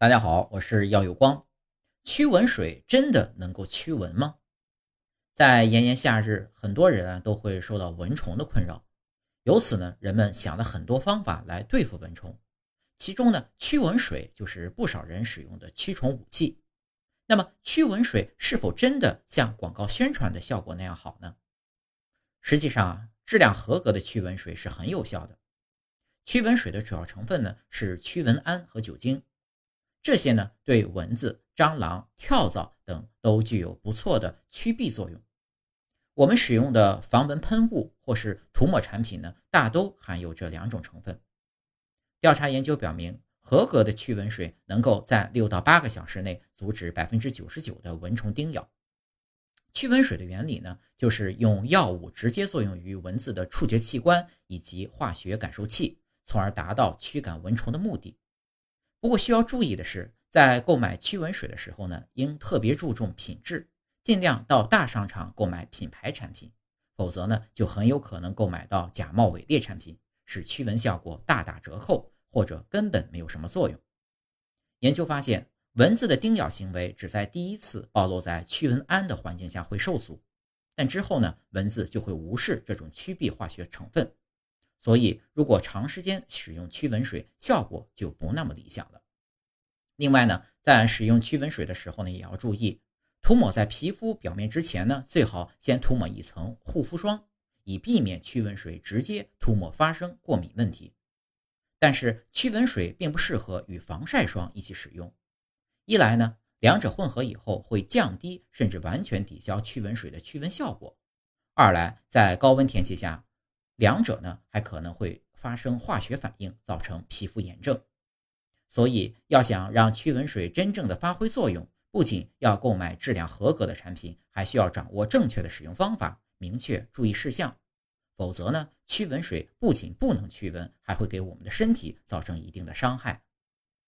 大家好，我是耀有光。驱蚊水真的能够驱蚊吗？在炎炎夏日，很多人都会受到蚊虫的困扰，由此呢，人们想了很多方法来对付蚊虫，其中呢，驱蚊水就是不少人使用的驱虫武器。那么，驱蚊水是否真的像广告宣传的效果那样好呢？实际上啊，质量合格的驱蚊水是很有效的。驱蚊水的主要成分呢是驱蚊胺和酒精。这些呢，对蚊子、蟑螂、跳蚤等都具有不错的驱避作用。我们使用的防蚊喷雾或是涂抹产品呢，大都含有这两种成分。调查研究表明，合格的驱蚊水能够在六到八个小时内阻止百分之九十九的蚊虫叮咬。驱蚊水的原理呢，就是用药物直接作用于蚊子的触觉器官以及化学感受器，从而达到驱赶蚊虫的目的。不过需要注意的是，在购买驱蚊水的时候呢，应特别注重品质，尽量到大商场购买品牌产品，否则呢，就很有可能购买到假冒伪劣产品，使驱蚊效果大打折扣，或者根本没有什么作用。研究发现，蚊子的叮咬行为只在第一次暴露在驱蚊胺的环境下会受阻，但之后呢，蚊子就会无视这种驱避化学成分。所以，如果长时间使用驱蚊水，效果就不那么理想了。另外呢，在使用驱蚊水的时候呢，也要注意涂抹在皮肤表面之前呢，最好先涂抹一层护肤霜，以避免驱蚊水直接涂抹发生过敏问题。但是，驱蚊水并不适合与防晒霜一起使用。一来呢，两者混合以后会降低甚至完全抵消驱蚊水的驱蚊效果；二来，在高温天气下。两者呢还可能会发生化学反应，造成皮肤炎症。所以要想让驱蚊水真正的发挥作用，不仅要购买质量合格的产品，还需要掌握正确的使用方法，明确注意事项。否则呢，驱蚊水不仅不能驱蚊，还会给我们的身体造成一定的伤害。